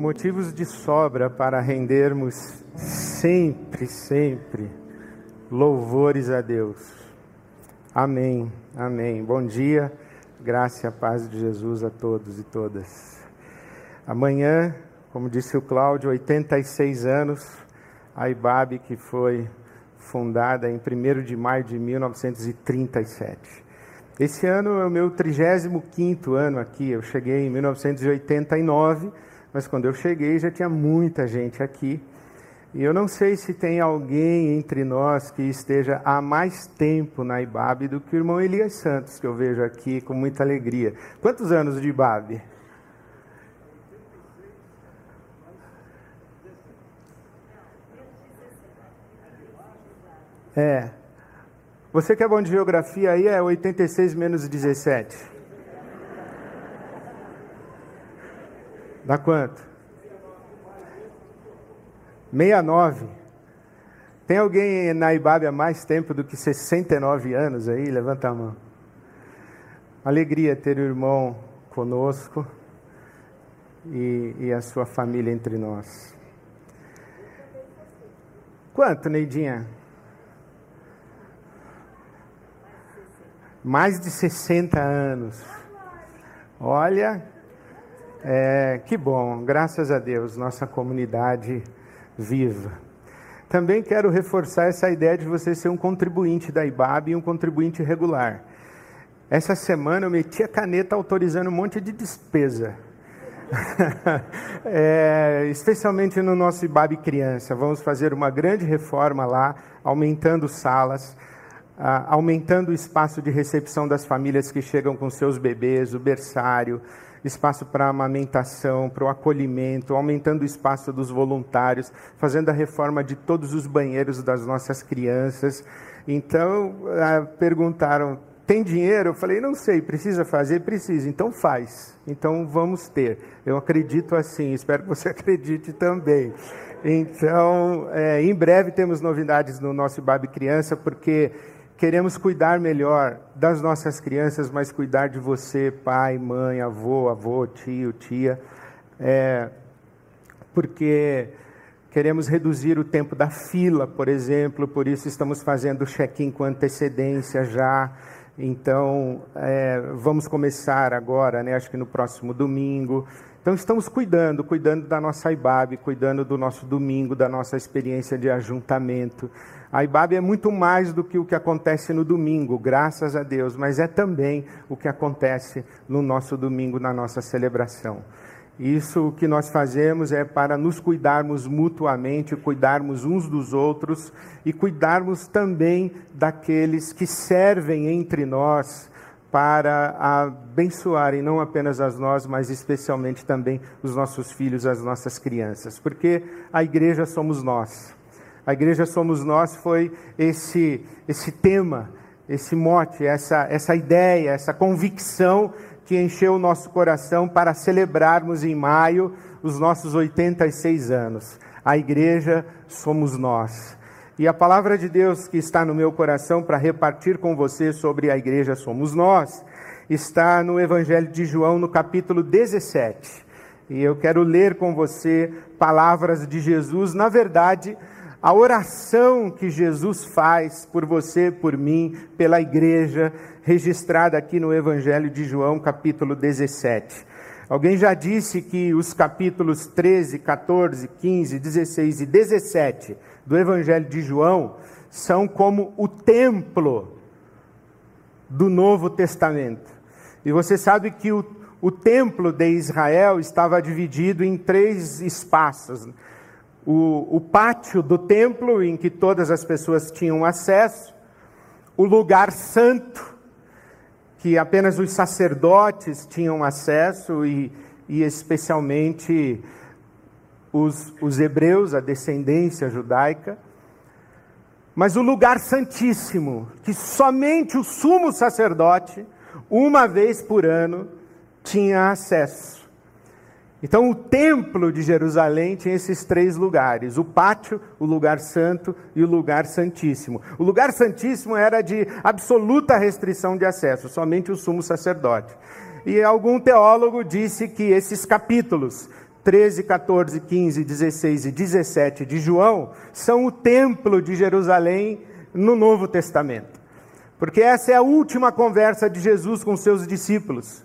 motivos de sobra para rendermos sempre, sempre louvores a Deus. Amém, amém. Bom dia, graça e a paz de Jesus a todos e todas. Amanhã, como disse o Cláudio, 86 anos, a IBAB que foi fundada em 1 de maio de 1937. Esse ano é o meu 35º ano aqui. Eu cheguei em 1989, mas quando eu cheguei já tinha muita gente aqui. E eu não sei se tem alguém entre nós que esteja há mais tempo na IBAB do que o irmão Elias Santos, que eu vejo aqui com muita alegria. Quantos anos de IBAB? É. Você que é bom de geografia aí é 86 menos 17. Dá quanto? 69. Tem alguém na Ibabe há mais tempo do que 69 anos aí? Levanta a mão. Alegria ter o irmão conosco e, e a sua família entre nós. Quanto, Neidinha? mais de 60 anos. Olha, é, que bom, graças a Deus, nossa comunidade viva. Também quero reforçar essa ideia de você ser um contribuinte da IBAB e um contribuinte regular. Essa semana eu meti a caneta autorizando um monte de despesa. é, especialmente no nosso IBAB Criança. Vamos fazer uma grande reforma lá, aumentando salas aumentando o espaço de recepção das famílias que chegam com seus bebês, o berçário, espaço para amamentação, para o acolhimento, aumentando o espaço dos voluntários, fazendo a reforma de todos os banheiros das nossas crianças. Então, ah, perguntaram: tem dinheiro? Eu falei: não sei, precisa fazer? Precisa, então faz. Então vamos ter. Eu acredito assim, espero que você acredite também. Então, é, em breve temos novidades no nosso Babi Criança, porque queremos cuidar melhor das nossas crianças, mas cuidar de você, pai, mãe, avô, avô, tio, tia, é, porque queremos reduzir o tempo da fila, por exemplo, por isso estamos fazendo check-in com antecedência já. Então, é, vamos começar agora, né, acho que no próximo domingo. Então, estamos cuidando, cuidando da nossa IBAB, cuidando do nosso domingo, da nossa experiência de ajuntamento. A IBAB é muito mais do que o que acontece no domingo, graças a Deus, mas é também o que acontece no nosso domingo, na nossa celebração. Isso o que nós fazemos é para nos cuidarmos mutuamente, cuidarmos uns dos outros e cuidarmos também daqueles que servem entre nós para abençoarem não apenas as nós, mas especialmente também os nossos filhos, as nossas crianças, porque a igreja somos nós. A igreja somos nós foi esse esse tema, esse mote, essa essa ideia, essa convicção que encheu o nosso coração para celebrarmos em maio os nossos 86 anos. A igreja somos nós. E a palavra de Deus que está no meu coração para repartir com você sobre a igreja somos nós, está no Evangelho de João, no capítulo 17. E eu quero ler com você palavras de Jesus, na verdade, a oração que Jesus faz por você, por mim, pela igreja, registrada aqui no Evangelho de João, capítulo 17. Alguém já disse que os capítulos 13, 14, 15, 16 e 17 do Evangelho de João são como o templo do Novo Testamento. E você sabe que o, o templo de Israel estava dividido em três espaços o, o pátio do templo em que todas as pessoas tinham acesso, o lugar santo, que apenas os sacerdotes tinham acesso e, e especialmente os, os hebreus, a descendência judaica, mas o lugar santíssimo, que somente o sumo sacerdote, uma vez por ano, tinha acesso. Então, o templo de Jerusalém tinha esses três lugares: o pátio, o lugar santo e o lugar santíssimo. O lugar santíssimo era de absoluta restrição de acesso, somente o sumo sacerdote. E algum teólogo disse que esses capítulos, 13, 14, 15, 16 e 17 de João são o templo de Jerusalém no Novo Testamento. Porque essa é a última conversa de Jesus com seus discípulos.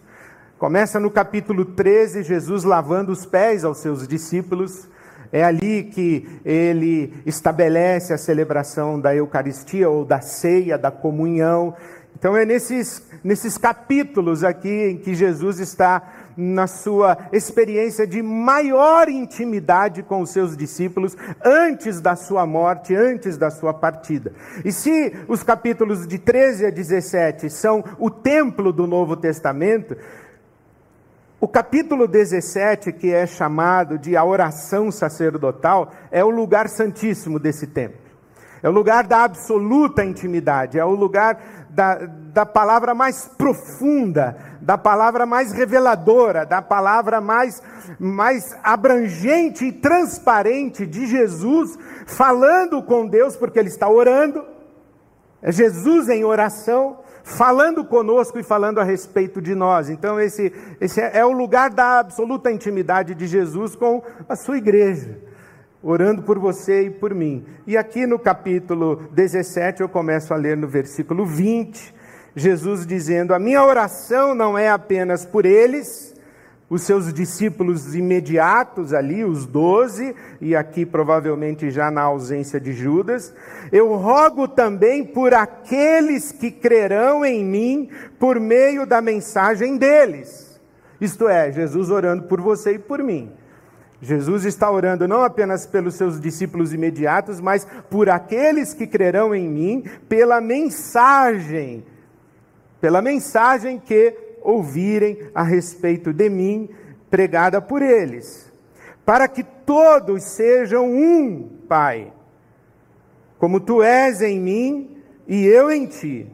Começa no capítulo 13, Jesus lavando os pés aos seus discípulos. É ali que ele estabelece a celebração da Eucaristia ou da ceia, da comunhão. Então é nesses, nesses capítulos aqui em que Jesus está na sua experiência de maior intimidade com os seus discípulos antes da sua morte, antes da sua partida. E se os capítulos de 13 a 17 são o templo do Novo Testamento, o capítulo 17, que é chamado de a oração sacerdotal, é o lugar santíssimo desse templo. É o lugar da absoluta intimidade, é o lugar da, da palavra mais profunda, da palavra mais reveladora, da palavra mais, mais abrangente e transparente de Jesus, falando com Deus, porque ele está orando. É Jesus em oração, falando conosco e falando a respeito de nós. Então, esse, esse é, é o lugar da absoluta intimidade de Jesus com a sua igreja orando por você e por mim. E aqui no capítulo 17, eu começo a ler no versículo 20, Jesus dizendo: A minha oração não é apenas por eles, os seus discípulos imediatos ali, os doze, e aqui provavelmente já na ausência de Judas, eu rogo também por aqueles que crerão em mim por meio da mensagem deles. Isto é, Jesus orando por você e por mim. Jesus está orando não apenas pelos seus discípulos imediatos, mas por aqueles que crerão em mim, pela mensagem, pela mensagem que ouvirem a respeito de mim, pregada por eles, para que todos sejam um, Pai, como tu és em mim e eu em ti,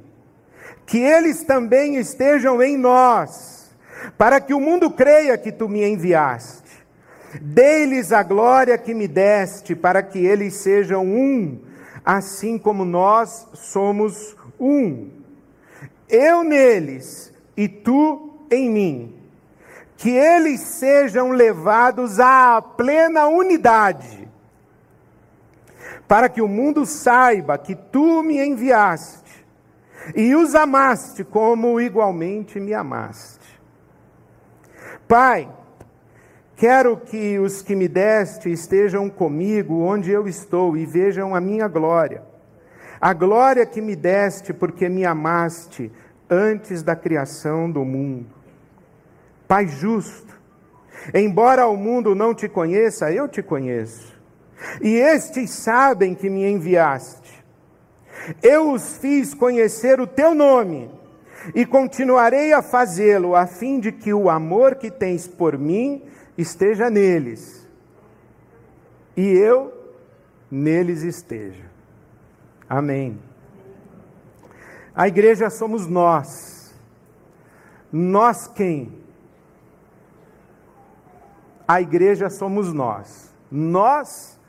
que eles também estejam em nós, para que o mundo creia que tu me enviaste. Dei-lhes a glória que me deste, para que eles sejam um, assim como nós somos um. Eu neles e tu em mim. Que eles sejam levados à plena unidade, para que o mundo saiba que tu me enviaste e os amaste como igualmente me amaste. Pai, Quero que os que me deste estejam comigo onde eu estou e vejam a minha glória. A glória que me deste porque me amaste antes da criação do mundo. Pai justo, embora o mundo não te conheça, eu te conheço. E estes sabem que me enviaste. Eu os fiz conhecer o teu nome e continuarei a fazê-lo, a fim de que o amor que tens por mim esteja neles e eu neles esteja. Amém. A igreja somos nós. Nós quem? A igreja somos nós. Nós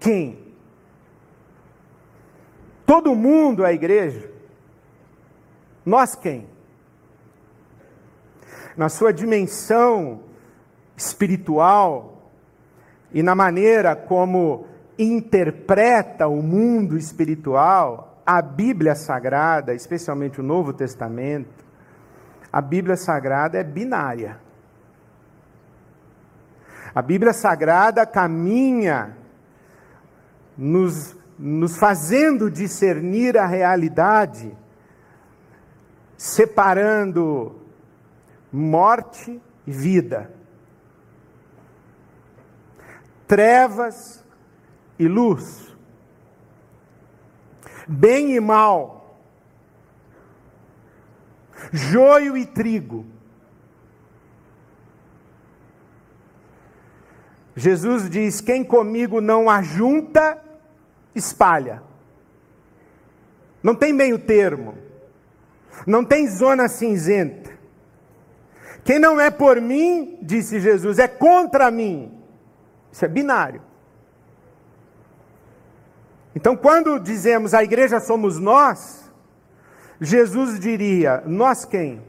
quem? Todo mundo é igreja? Nós quem? Na sua dimensão espiritual e na maneira como interpreta o mundo espiritual, a Bíblia Sagrada, especialmente o Novo Testamento, a Bíblia Sagrada é binária. A Bíblia Sagrada caminha nos, nos fazendo discernir a realidade, separando morte e vida trevas e luz, bem e mal, joio e trigo. Jesus diz: Quem comigo não ajunta, espalha. Não tem meio termo, não tem zona cinzenta. Quem não é por mim, disse Jesus, é contra mim. Isso é binário. Então, quando dizemos a igreja somos nós, Jesus diria: nós quem?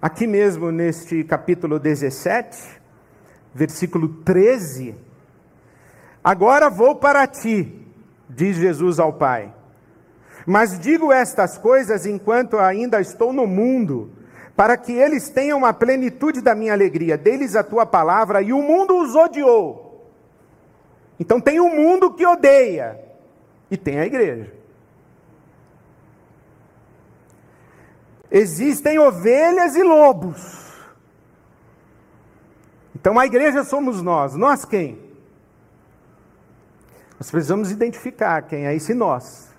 Aqui mesmo neste capítulo 17, versículo 13. Agora vou para ti, diz Jesus ao Pai. Mas digo estas coisas enquanto ainda estou no mundo, para que eles tenham a plenitude da minha alegria. Deles a tua palavra, e o mundo os odiou. Então tem um mundo que odeia, e tem a igreja. Existem ovelhas e lobos. Então a igreja somos nós. Nós quem? Nós precisamos identificar quem é esse nós.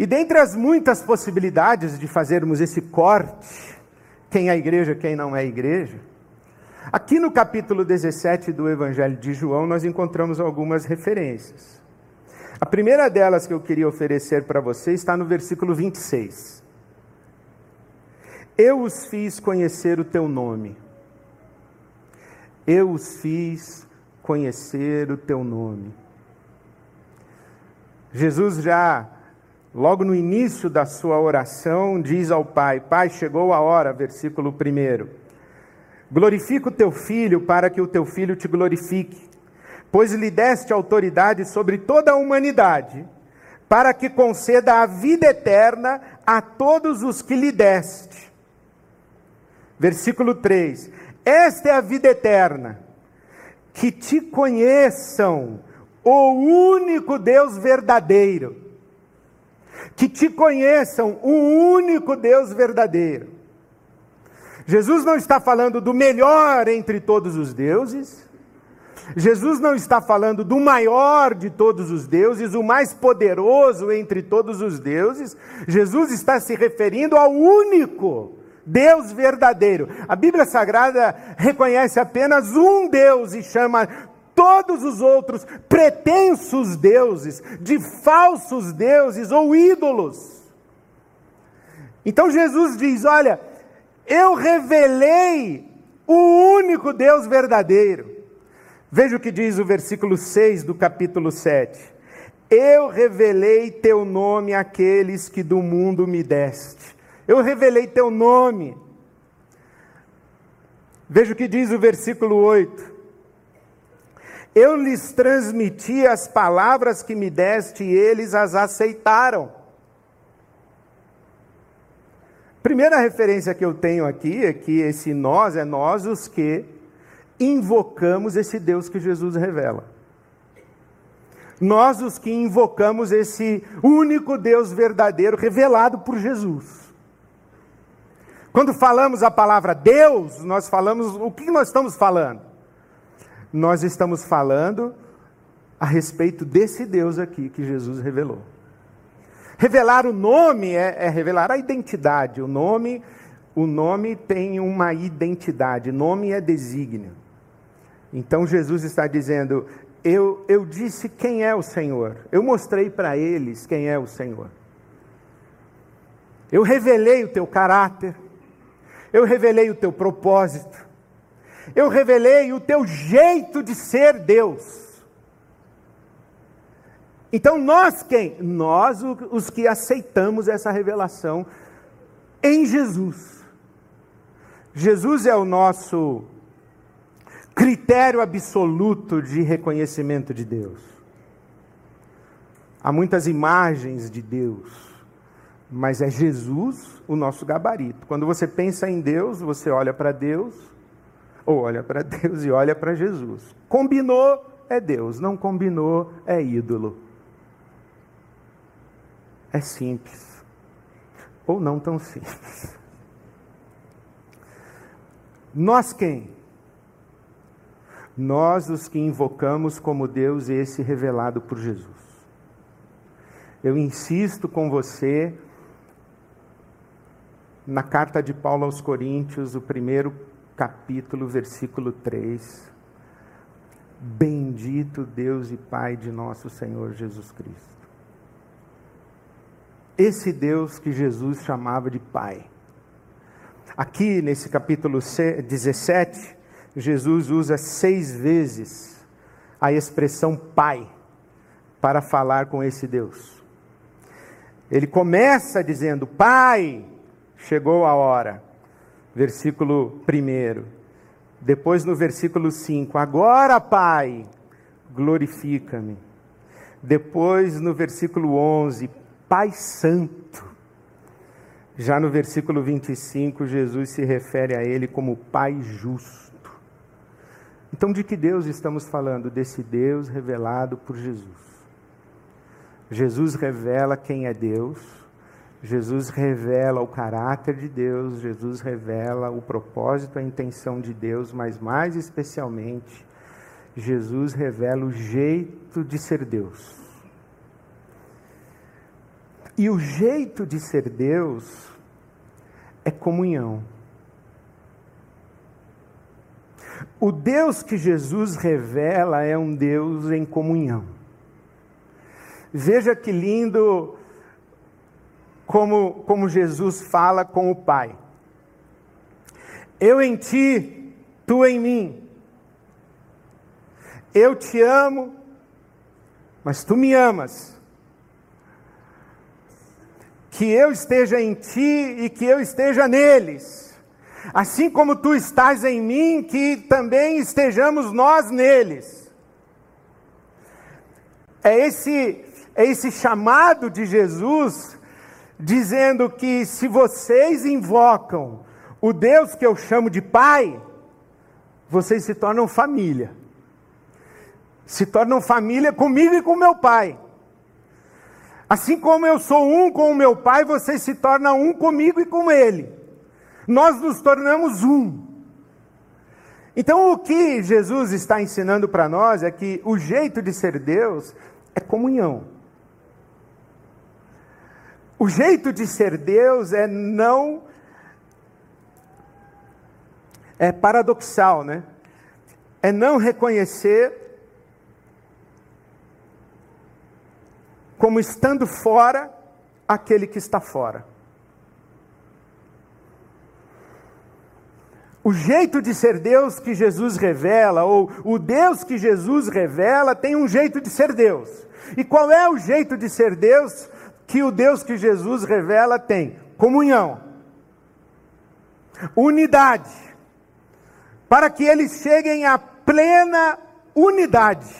E dentre as muitas possibilidades de fazermos esse corte, quem é igreja, quem não é igreja, aqui no capítulo 17 do Evangelho de João nós encontramos algumas referências. A primeira delas que eu queria oferecer para você está no versículo 26. Eu os fiz conhecer o teu nome. Eu os fiz conhecer o teu nome. Jesus já, logo no início da sua oração, diz ao Pai: Pai, chegou a hora, versículo 1. Glorifica o teu filho para que o teu filho te glorifique pois lhe deste autoridade sobre toda a humanidade, para que conceda a vida eterna a todos os que lhe deste. Versículo 3: Esta é a vida eterna, que te conheçam, o único Deus verdadeiro. Que te conheçam, o único Deus verdadeiro. Jesus não está falando do melhor entre todos os deuses, Jesus não está falando do maior de todos os deuses, o mais poderoso entre todos os deuses. Jesus está se referindo ao único Deus verdadeiro. A Bíblia Sagrada reconhece apenas um Deus e chama todos os outros pretensos deuses, de falsos deuses ou ídolos. Então Jesus diz: Olha, eu revelei o único Deus verdadeiro. Veja o que diz o versículo 6 do capítulo 7. Eu revelei teu nome àqueles que do mundo me deste. Eu revelei teu nome. Veja o que diz o versículo 8. Eu lhes transmiti as palavras que me deste e eles as aceitaram. Primeira referência que eu tenho aqui é que esse nós é nós os que invocamos esse Deus que Jesus revela. Nós, os que invocamos esse único Deus verdadeiro revelado por Jesus. Quando falamos a palavra Deus, nós falamos, o que nós estamos falando? Nós estamos falando a respeito desse Deus aqui que Jesus revelou. Revelar o nome é, é revelar a identidade. O nome, o nome tem uma identidade. Nome é desígnio. Então Jesus está dizendo: eu, eu disse quem é o Senhor, eu mostrei para eles quem é o Senhor. Eu revelei o teu caráter, eu revelei o teu propósito, eu revelei o teu jeito de ser Deus. Então nós quem? Nós os que aceitamos essa revelação em Jesus. Jesus é o nosso critério absoluto de reconhecimento de Deus. Há muitas imagens de Deus, mas é Jesus o nosso gabarito. Quando você pensa em Deus, você olha para Deus, ou olha para Deus e olha para Jesus. Combinou é Deus, não combinou é ídolo. É simples, ou não tão simples. Nós quem? nós os que invocamos como Deus esse revelado por Jesus. Eu insisto com você na carta de Paulo aos Coríntios, o primeiro capítulo, versículo 3. Bendito Deus e Pai de nosso Senhor Jesus Cristo. Esse Deus que Jesus chamava de Pai. Aqui nesse capítulo 17, Jesus usa seis vezes a expressão Pai para falar com esse Deus. Ele começa dizendo: Pai, chegou a hora. Versículo 1. Depois no versículo 5: Agora, Pai, glorifica-me. Depois no versículo 11: Pai Santo. Já no versículo 25, Jesus se refere a ele como Pai justo. Então, de que Deus estamos falando? Desse Deus revelado por Jesus. Jesus revela quem é Deus, Jesus revela o caráter de Deus, Jesus revela o propósito, a intenção de Deus, mas mais especialmente, Jesus revela o jeito de ser Deus. E o jeito de ser Deus é comunhão. O Deus que Jesus revela é um Deus em comunhão. Veja que lindo como, como Jesus fala com o Pai. Eu em ti, tu em mim. Eu te amo, mas tu me amas. Que eu esteja em ti e que eu esteja neles. Assim como tu estás em mim, que também estejamos nós neles. É esse é esse chamado de Jesus, dizendo que se vocês invocam o Deus que eu chamo de Pai, vocês se tornam família. Se tornam família comigo e com meu Pai. Assim como eu sou um com o meu Pai, vocês se tornam um comigo e com Ele. Nós nos tornamos um. Então, o que Jesus está ensinando para nós é que o jeito de ser Deus é comunhão. O jeito de ser Deus é não. É paradoxal, né? É não reconhecer como estando fora aquele que está fora. O jeito de ser Deus que Jesus revela, ou o Deus que Jesus revela, tem um jeito de ser Deus. E qual é o jeito de ser Deus? Que o Deus que Jesus revela tem comunhão, unidade, para que eles cheguem à plena unidade.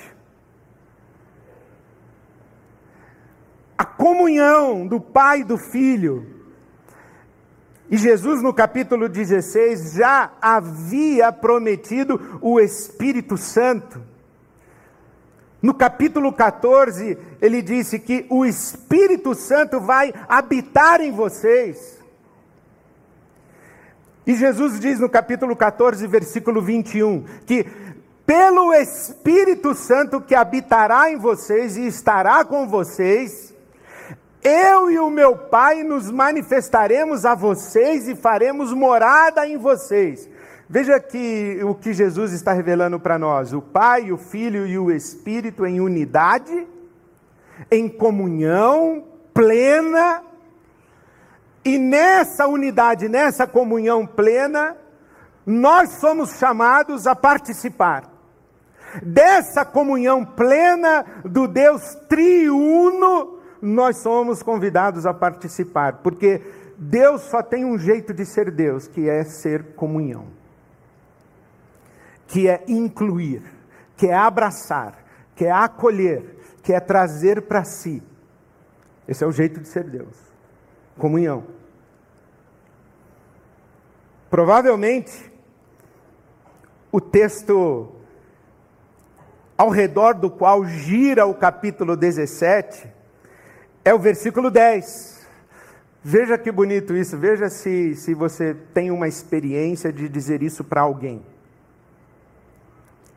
A comunhão do Pai e do Filho. E Jesus, no capítulo 16, já havia prometido o Espírito Santo. No capítulo 14, ele disse que o Espírito Santo vai habitar em vocês. E Jesus diz no capítulo 14, versículo 21, que pelo Espírito Santo que habitará em vocês e estará com vocês, eu e o meu Pai nos manifestaremos a vocês e faremos morada em vocês. Veja que o que Jesus está revelando para nós: o Pai, o Filho e o Espírito em unidade, em comunhão plena, e nessa unidade, nessa comunhão plena, nós somos chamados a participar dessa comunhão plena do Deus triuno, nós somos convidados a participar, porque Deus só tem um jeito de ser Deus, que é ser comunhão que é incluir, que é abraçar, que é acolher, que é trazer para si. Esse é o jeito de ser Deus. Comunhão. Provavelmente, o texto ao redor do qual gira o capítulo 17 é o versículo 10. Veja que bonito isso, veja se, se você tem uma experiência de dizer isso para alguém.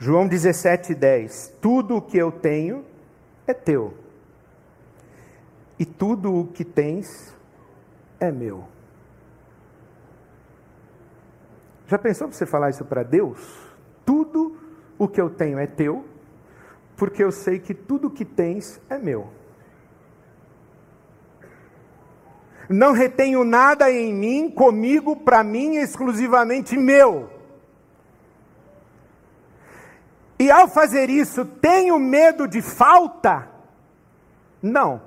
João 17, 10. Tudo o que eu tenho é teu, e tudo o que tens é meu. Já pensou você falar isso para Deus? Tudo o que eu tenho é teu, porque eu sei que tudo o que tens é meu. Não retenho nada em mim, comigo, para mim, exclusivamente meu. E ao fazer isso, tenho medo de falta? Não,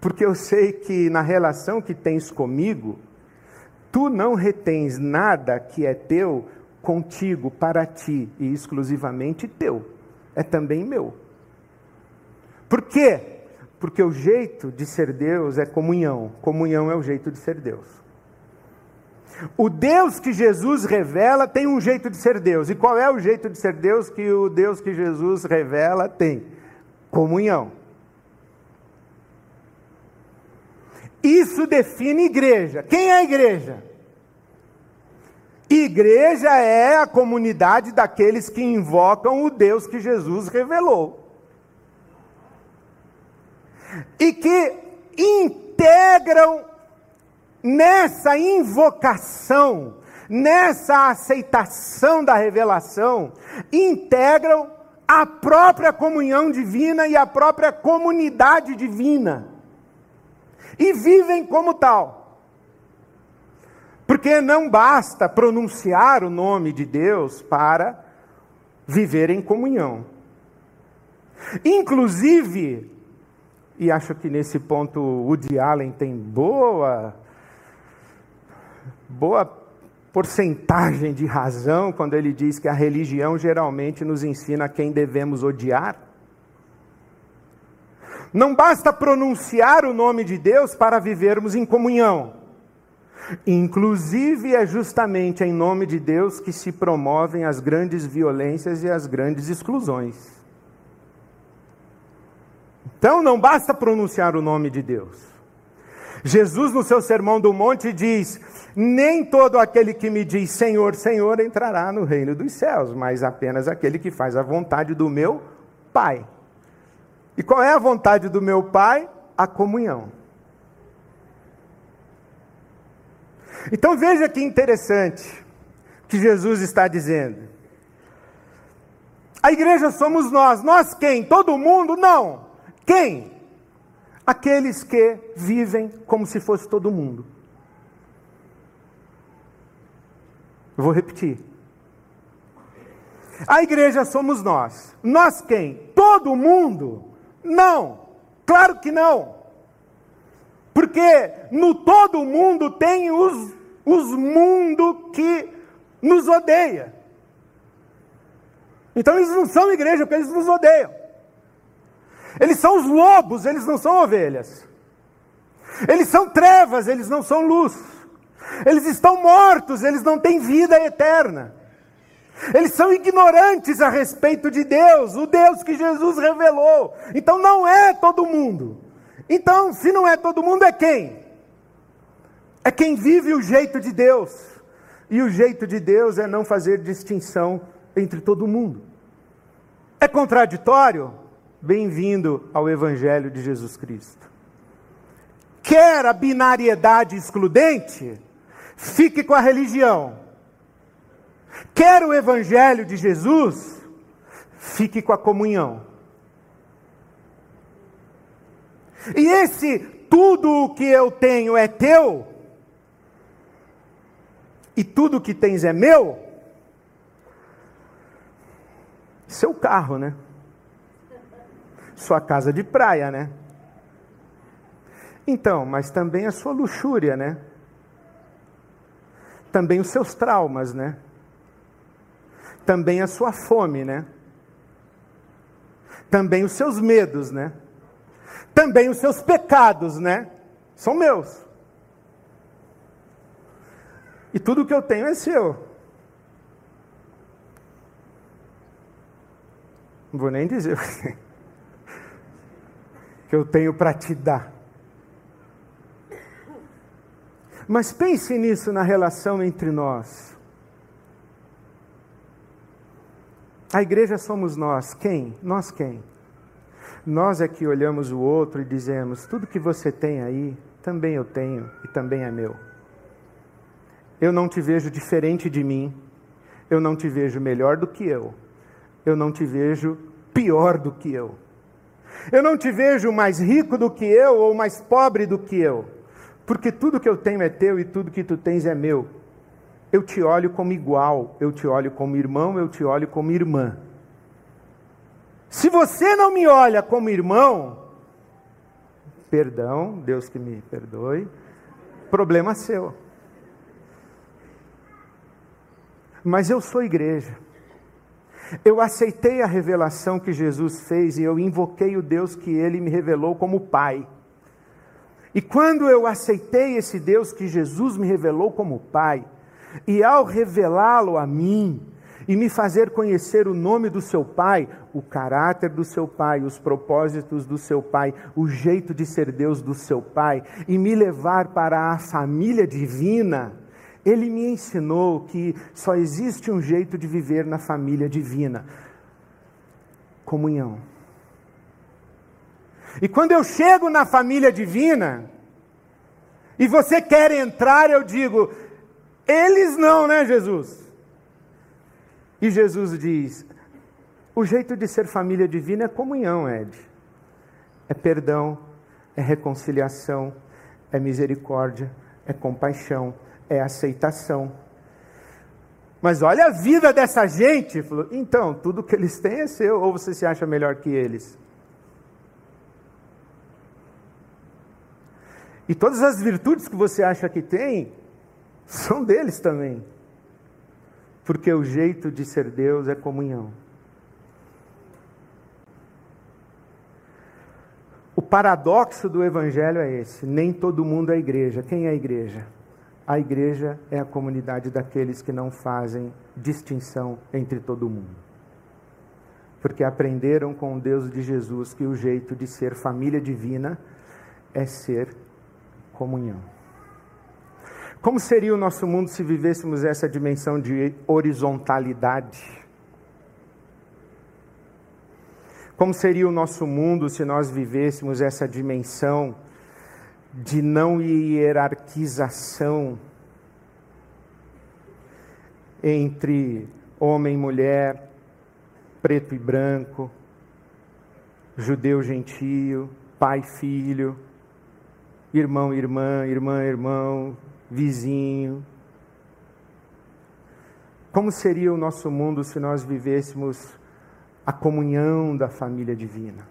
porque eu sei que na relação que tens comigo, Tu não retens nada que é teu contigo, para ti e exclusivamente teu. É também meu. Por quê? Porque o jeito de ser Deus é comunhão. Comunhão é o jeito de ser Deus. O Deus que Jesus revela tem um jeito de ser Deus. E qual é o jeito de ser Deus que o Deus que Jesus revela tem? Comunhão. Isso define igreja. Quem é igreja? Igreja é a comunidade daqueles que invocam o Deus que Jesus revelou. E que integram nessa invocação, nessa aceitação da revelação, integram a própria comunhão divina e a própria comunidade divina. E vivem como tal. Porque não basta pronunciar o nome de Deus para viver em comunhão. Inclusive, e acho que nesse ponto Woody Allen tem boa boa porcentagem de razão quando ele diz que a religião geralmente nos ensina quem devemos odiar. Não basta pronunciar o nome de Deus para vivermos em comunhão. Inclusive, é justamente em nome de Deus que se promovem as grandes violências e as grandes exclusões. Então, não basta pronunciar o nome de Deus. Jesus, no seu Sermão do Monte, diz: Nem todo aquele que me diz Senhor, Senhor entrará no reino dos céus, mas apenas aquele que faz a vontade do meu Pai. E qual é a vontade do meu Pai? A comunhão. Então veja que interessante que Jesus está dizendo. A igreja somos nós. Nós quem? Todo mundo? Não. Quem? Aqueles que vivem como se fosse todo mundo. Eu vou repetir. A igreja somos nós. Nós quem? Todo mundo? Não. Claro que não. Porque no todo mundo tem os, os mundo que nos odeia. Então eles não são igreja porque eles nos odeiam. Eles são os lobos, eles não são ovelhas. Eles são trevas, eles não são luz. Eles estão mortos, eles não têm vida eterna. Eles são ignorantes a respeito de Deus, o Deus que Jesus revelou. Então não é todo mundo. Então, se não é todo mundo, é quem? É quem vive o jeito de Deus. E o jeito de Deus é não fazer distinção entre todo mundo. É contraditório? Bem-vindo ao Evangelho de Jesus Cristo. Quer a binariedade excludente? Fique com a religião. Quer o Evangelho de Jesus? Fique com a comunhão. E esse tudo o que eu tenho é teu, e tudo o que tens é meu, seu carro, né? Sua casa de praia, né? Então, mas também a sua luxúria, né? Também os seus traumas, né? Também a sua fome, né? Também os seus medos, né? Também os seus pecados, né? São meus. E tudo que eu tenho é seu. Não vou nem dizer o que que eu tenho para te dar. Mas pense nisso na relação entre nós. A igreja somos nós. Quem? Nós quem? Nós é que olhamos o outro e dizemos: tudo que você tem aí, também eu tenho e também é meu. Eu não te vejo diferente de mim. Eu não te vejo melhor do que eu. Eu não te vejo pior do que eu. Eu não te vejo mais rico do que eu ou mais pobre do que eu, porque tudo que eu tenho é teu e tudo que tu tens é meu. Eu te olho como igual, eu te olho como irmão, eu te olho como irmã. Se você não me olha como irmão, perdão, Deus que me perdoe, problema seu. Mas eu sou igreja. Eu aceitei a revelação que Jesus fez e eu invoquei o Deus que ele me revelou como Pai. E quando eu aceitei esse Deus que Jesus me revelou como Pai, e ao revelá-lo a mim, e me fazer conhecer o nome do seu Pai, o caráter do seu Pai, os propósitos do seu Pai, o jeito de ser Deus do seu Pai, e me levar para a família divina, ele me ensinou que só existe um jeito de viver na família divina: comunhão. E quando eu chego na família divina, e você quer entrar, eu digo, eles não, né, Jesus? E Jesus diz: o jeito de ser família divina é comunhão, Ed. É perdão, é reconciliação, é misericórdia, é compaixão, é aceitação. Mas olha a vida dessa gente. Falou, então, tudo que eles têm é seu, ou você se acha melhor que eles? E todas as virtudes que você acha que tem, são deles também porque o jeito de ser Deus é comunhão. O paradoxo do Evangelho é esse: nem todo mundo é igreja. Quem é igreja? A igreja é a comunidade daqueles que não fazem distinção entre todo mundo. Porque aprenderam com o Deus de Jesus que o jeito de ser família divina é ser comunhão. Como seria o nosso mundo se vivêssemos essa dimensão de horizontalidade? Como seria o nosso mundo se nós vivêssemos essa dimensão de não hierarquização entre homem e mulher, preto e branco, judeu gentio, pai filho, irmão irmã, irmã irmão, vizinho. Como seria o nosso mundo se nós vivêssemos a comunhão da família divina?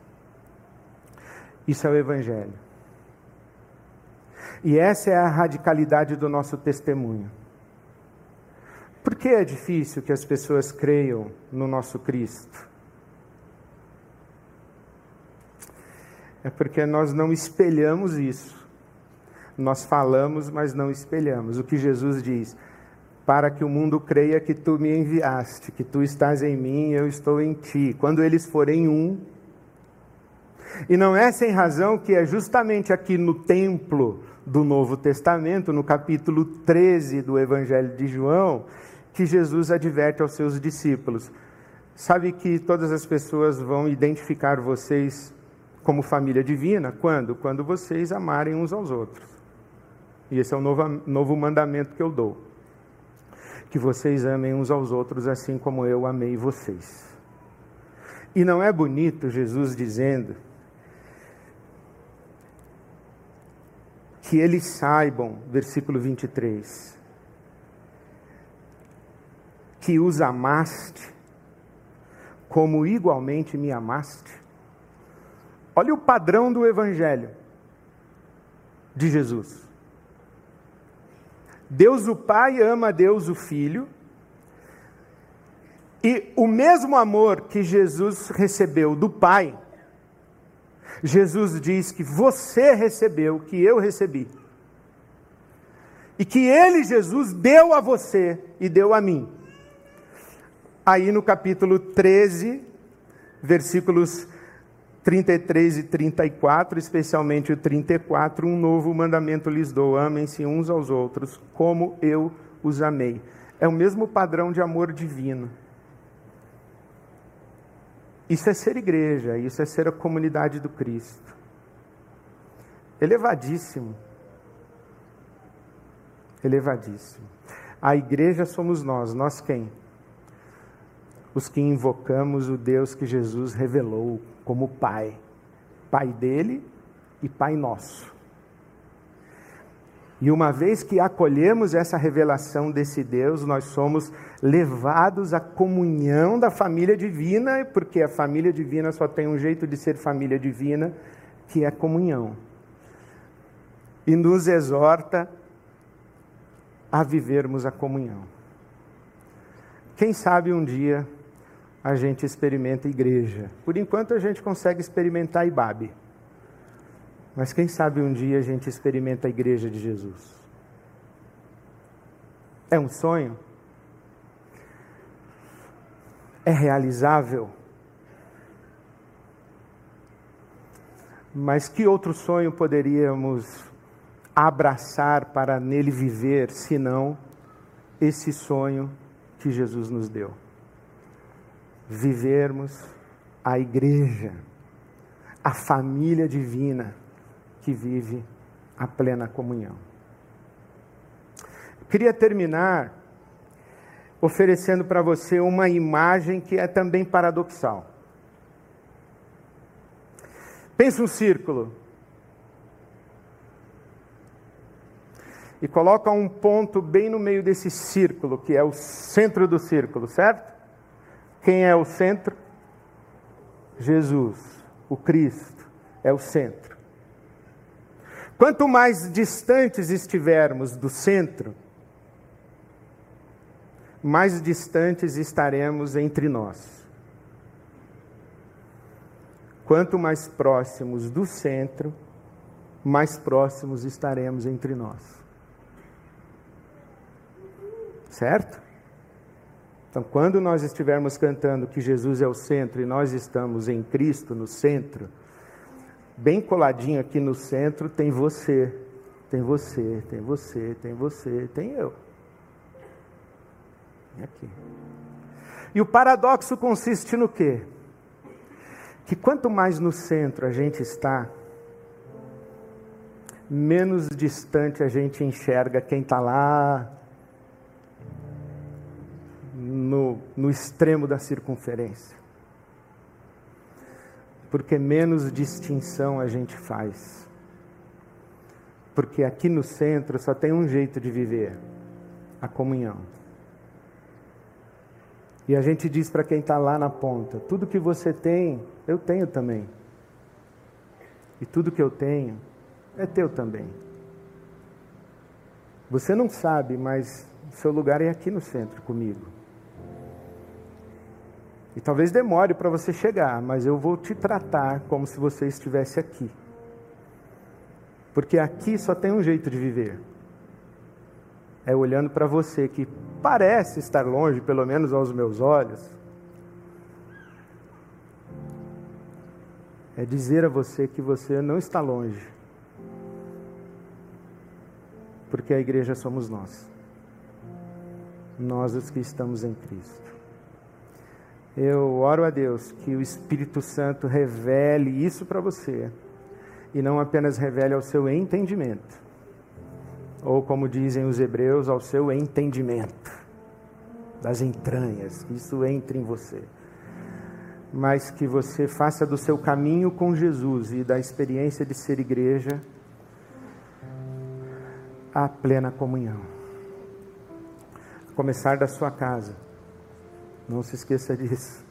Isso é o Evangelho. E essa é a radicalidade do nosso testemunho. Por que é difícil que as pessoas creiam no nosso Cristo? É porque nós não espelhamos isso. Nós falamos, mas não espelhamos. O que Jesus diz? Para que o mundo creia que tu me enviaste, que tu estás em mim eu estou em ti. Quando eles forem um. E não é sem razão que é justamente aqui no templo do Novo Testamento, no capítulo 13 do Evangelho de João, que Jesus adverte aos seus discípulos. Sabe que todas as pessoas vão identificar vocês como família divina? Quando? Quando vocês amarem uns aos outros. E esse é o novo, novo mandamento que eu dou: que vocês amem uns aos outros assim como eu amei vocês. E não é bonito Jesus dizendo que eles saibam, versículo 23, que os amaste como igualmente me amaste? Olha o padrão do Evangelho de Jesus. Deus o Pai ama Deus o Filho, e o mesmo amor que Jesus recebeu do Pai, Jesus diz que você recebeu, que eu recebi. E que ele, Jesus, deu a você e deu a mim. Aí no capítulo 13, versículos 33 e 34, especialmente o 34, um novo mandamento lhes dou: amem-se uns aos outros, como eu os amei. É o mesmo padrão de amor divino. Isso é ser igreja, isso é ser a comunidade do Cristo. Elevadíssimo. Elevadíssimo. A igreja somos nós, nós quem? Os que invocamos o Deus que Jesus revelou como Pai, Pai dele e Pai nosso. E uma vez que acolhemos essa revelação desse Deus, nós somos levados à comunhão da família divina, porque a família divina só tem um jeito de ser família divina, que é comunhão. E nos exorta a vivermos a comunhão. Quem sabe um dia a gente experimenta igreja. Por enquanto a gente consegue experimentar Ibabe. Mas quem sabe um dia a gente experimenta a igreja de Jesus. É um sonho? É realizável? Mas que outro sonho poderíamos abraçar para nele viver, senão esse sonho que Jesus nos deu? Vivermos a igreja, a família divina que vive a plena comunhão. Queria terminar oferecendo para você uma imagem que é também paradoxal. Pensa um círculo. E coloca um ponto bem no meio desse círculo, que é o centro do círculo, certo? Quem é o centro? Jesus, o Cristo, é o centro. Quanto mais distantes estivermos do centro, mais distantes estaremos entre nós. Quanto mais próximos do centro, mais próximos estaremos entre nós. Certo? Então, quando nós estivermos cantando que Jesus é o centro e nós estamos em Cristo no centro, bem coladinho aqui no centro tem você, tem você, tem você, tem você, tem eu. Aqui. E o paradoxo consiste no quê? que quanto mais no centro a gente está, menos distante a gente enxerga quem está lá no, no extremo da circunferência. Porque menos distinção a gente faz. Porque aqui no centro só tem um jeito de viver: a comunhão. E a gente diz para quem está lá na ponta: tudo que você tem, eu tenho também. E tudo que eu tenho é teu também. Você não sabe, mas seu lugar é aqui no centro comigo. E talvez demore para você chegar, mas eu vou te tratar como se você estivesse aqui. Porque aqui só tem um jeito de viver é olhando para você que parece estar longe, pelo menos aos meus olhos, é dizer a você que você não está longe, porque a igreja somos nós, nós os que estamos em Cristo. Eu oro a Deus que o Espírito Santo revele isso para você, e não apenas revele ao seu entendimento, ou como dizem os hebreus, ao seu entendimento, das entranhas, isso entre em você. Mas que você faça do seu caminho com Jesus e da experiência de ser igreja a plena comunhão. Começar da sua casa. Não se esqueça disso.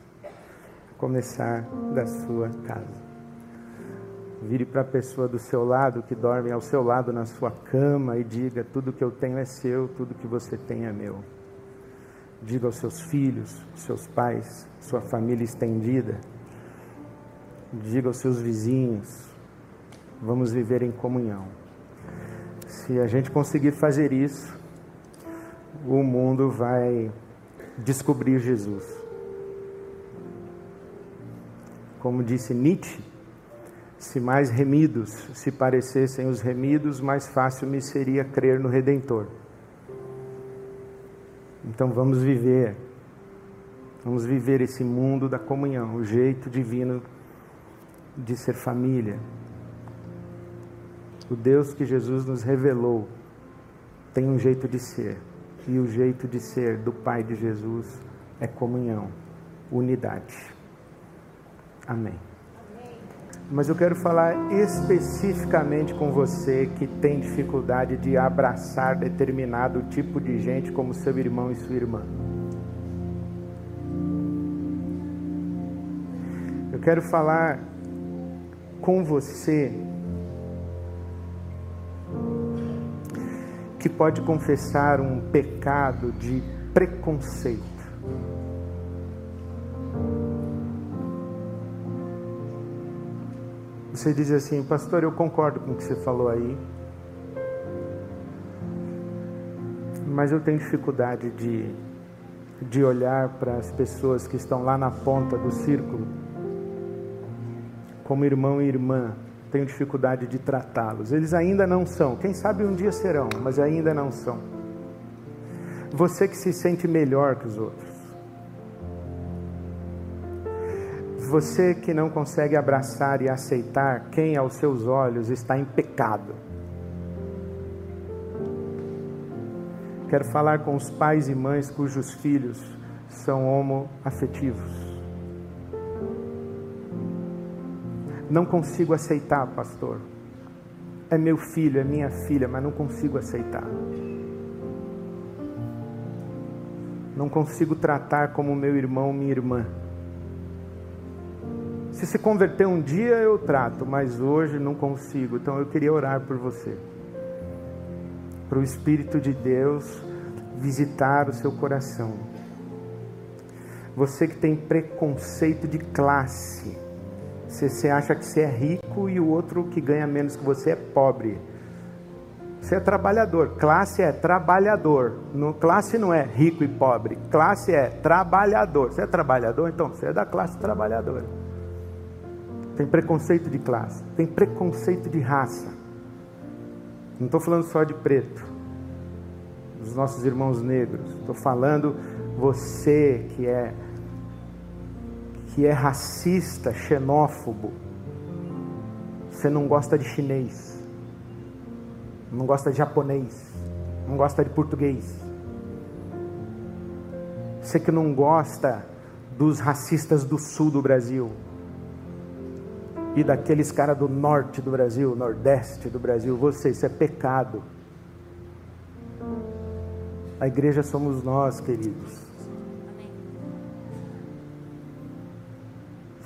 Começar da sua casa. Vire para a pessoa do seu lado, que dorme ao seu lado na sua cama, e diga: Tudo que eu tenho é seu, tudo que você tem é meu. Diga aos seus filhos, seus pais, sua família estendida. Diga aos seus vizinhos: Vamos viver em comunhão. Se a gente conseguir fazer isso, o mundo vai descobrir Jesus. Como disse Nietzsche, se mais remidos se parecessem os remidos, mais fácil me seria crer no Redentor. Então vamos viver, vamos viver esse mundo da comunhão, o jeito divino de ser família. O Deus que Jesus nos revelou tem um jeito de ser, e o jeito de ser do Pai de Jesus é comunhão, unidade. Amém. Mas eu quero falar especificamente com você que tem dificuldade de abraçar determinado tipo de gente como seu irmão e sua irmã. Eu quero falar com você que pode confessar um pecado de preconceito. Você diz assim, pastor, eu concordo com o que você falou aí, mas eu tenho dificuldade de, de olhar para as pessoas que estão lá na ponta do círculo como irmão e irmã. Tenho dificuldade de tratá-los. Eles ainda não são. Quem sabe um dia serão, mas ainda não são. Você que se sente melhor que os outros. Você que não consegue abraçar e aceitar quem aos seus olhos está em pecado. Quero falar com os pais e mães cujos filhos são homoafetivos. Não consigo aceitar, pastor. É meu filho, é minha filha, mas não consigo aceitar. Não consigo tratar como meu irmão, minha irmã. Se se converter um dia eu trato, mas hoje não consigo. Então eu queria orar por você. Para o Espírito de Deus visitar o seu coração. Você que tem preconceito de classe. Você, você acha que você é rico e o outro que ganha menos que você é pobre. Você é trabalhador. Classe é trabalhador. No, classe não é rico e pobre. Classe é trabalhador. Você é trabalhador? Então você é da classe trabalhadora tem preconceito de classe, tem preconceito de raça. Não estou falando só de preto, dos nossos irmãos negros. Estou falando você que é que é racista, xenófobo. Você não gosta de chinês, não gosta de japonês, não gosta de português. Você que não gosta dos racistas do sul do Brasil e daqueles caras do norte do Brasil, nordeste do Brasil. Você, isso é pecado. A igreja somos nós, queridos.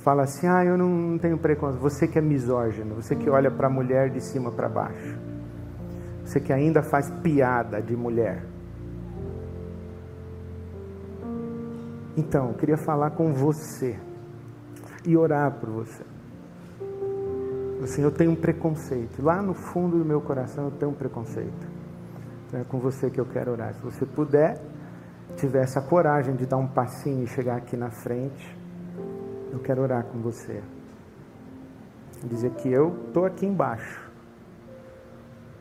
Fala assim: ah, eu não tenho preconceito. Você que é misógino, você que olha para a mulher de cima para baixo, você que ainda faz piada de mulher. Então, eu queria falar com você e orar por você. Assim, eu tenho um preconceito. Lá no fundo do meu coração eu tenho um preconceito. É com você que eu quero orar. Se você puder, tiver essa coragem de dar um passinho e chegar aqui na frente, eu quero orar com você. Dizer que eu estou aqui embaixo.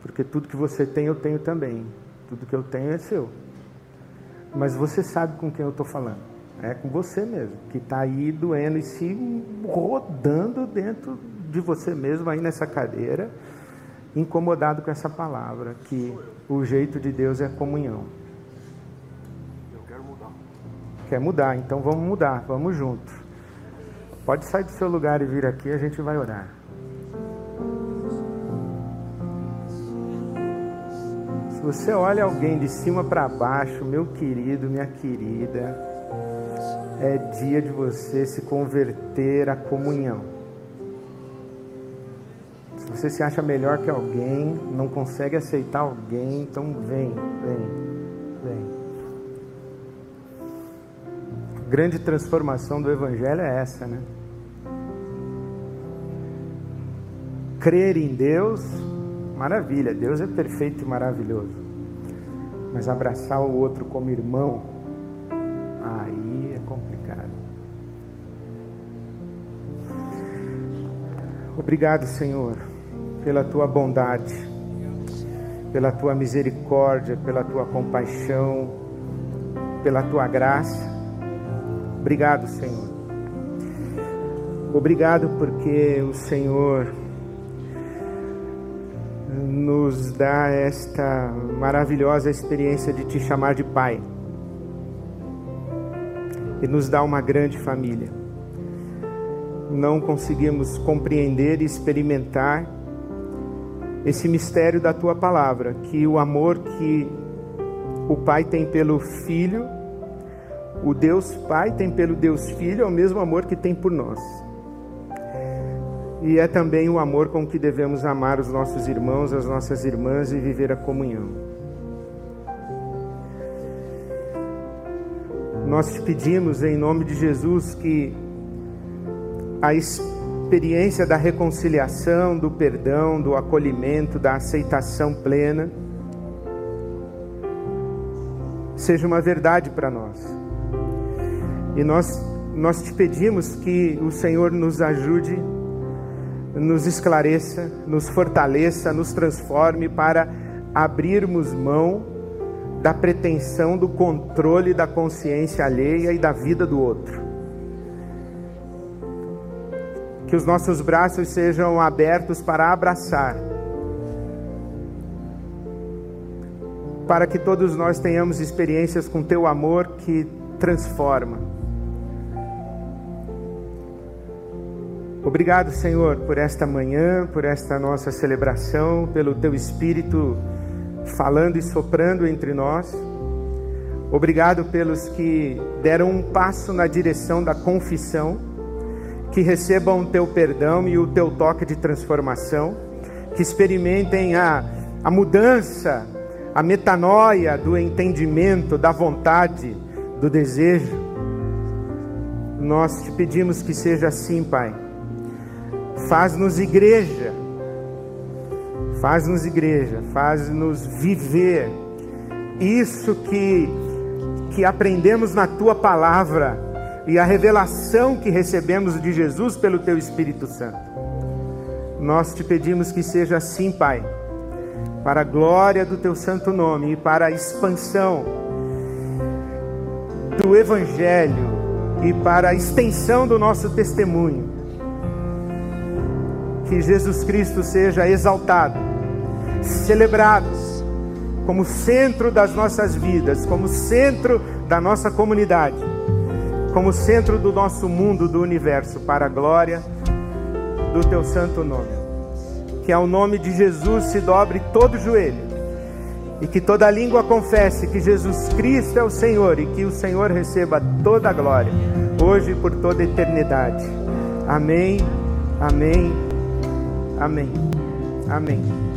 Porque tudo que você tem, eu tenho também. Tudo que eu tenho é seu. Mas você sabe com quem eu estou falando. É com você mesmo, que está aí doendo e se rodando dentro de você mesmo aí nessa cadeira, incomodado com essa palavra, que o jeito de Deus é comunhão. Eu quero mudar. Quer mudar, então vamos mudar, vamos junto. Pode sair do seu lugar e vir aqui, a gente vai orar. Se você olha alguém de cima para baixo, meu querido, minha querida, é dia de você se converter à comunhão você se acha melhor que alguém, não consegue aceitar alguém, então vem, vem, vem. A grande transformação do Evangelho é essa, né? Crer em Deus, maravilha, Deus é perfeito e maravilhoso. Mas abraçar o outro como irmão, aí é complicado. Obrigado, Senhor pela tua bondade, pela tua misericórdia, pela tua compaixão, pela tua graça. Obrigado, Senhor. Obrigado porque o Senhor nos dá esta maravilhosa experiência de te chamar de Pai e nos dá uma grande família. Não conseguimos compreender e experimentar esse mistério da tua palavra, que o amor que o Pai tem pelo Filho, o Deus Pai tem pelo Deus Filho, é o mesmo amor que tem por nós. E é também o amor com que devemos amar os nossos irmãos, as nossas irmãs e viver a comunhão. Nós te pedimos em nome de Jesus que a experiência da reconciliação, do perdão, do acolhimento, da aceitação plena seja uma verdade para nós. E nós nós te pedimos que o Senhor nos ajude, nos esclareça, nos fortaleça, nos transforme para abrirmos mão da pretensão do controle da consciência alheia e da vida do outro. Que os nossos braços sejam abertos para abraçar, para que todos nós tenhamos experiências com teu amor que transforma. Obrigado, Senhor, por esta manhã, por esta nossa celebração, pelo teu Espírito falando e soprando entre nós. Obrigado pelos que deram um passo na direção da confissão, que recebam o teu perdão e o teu toque de transformação, que experimentem a, a mudança, a metanoia do entendimento, da vontade, do desejo. Nós te pedimos que seja assim, Pai. Faz-nos igreja Faz-nos igreja, faz-nos viver isso que, que aprendemos na tua palavra e a revelação que recebemos de Jesus pelo teu Espírito Santo. Nós te pedimos que seja assim, Pai, para a glória do teu santo nome e para a expansão do Evangelho e para a extensão do nosso testemunho. Que Jesus Cristo seja exaltado celebrados como centro das nossas vidas, como centro da nossa comunidade, como centro do nosso mundo, do universo, para a glória do teu santo nome. Que ao nome de Jesus se dobre todo joelho e que toda língua confesse que Jesus Cristo é o Senhor e que o Senhor receba toda a glória, hoje e por toda a eternidade. Amém, amém, amém, amém.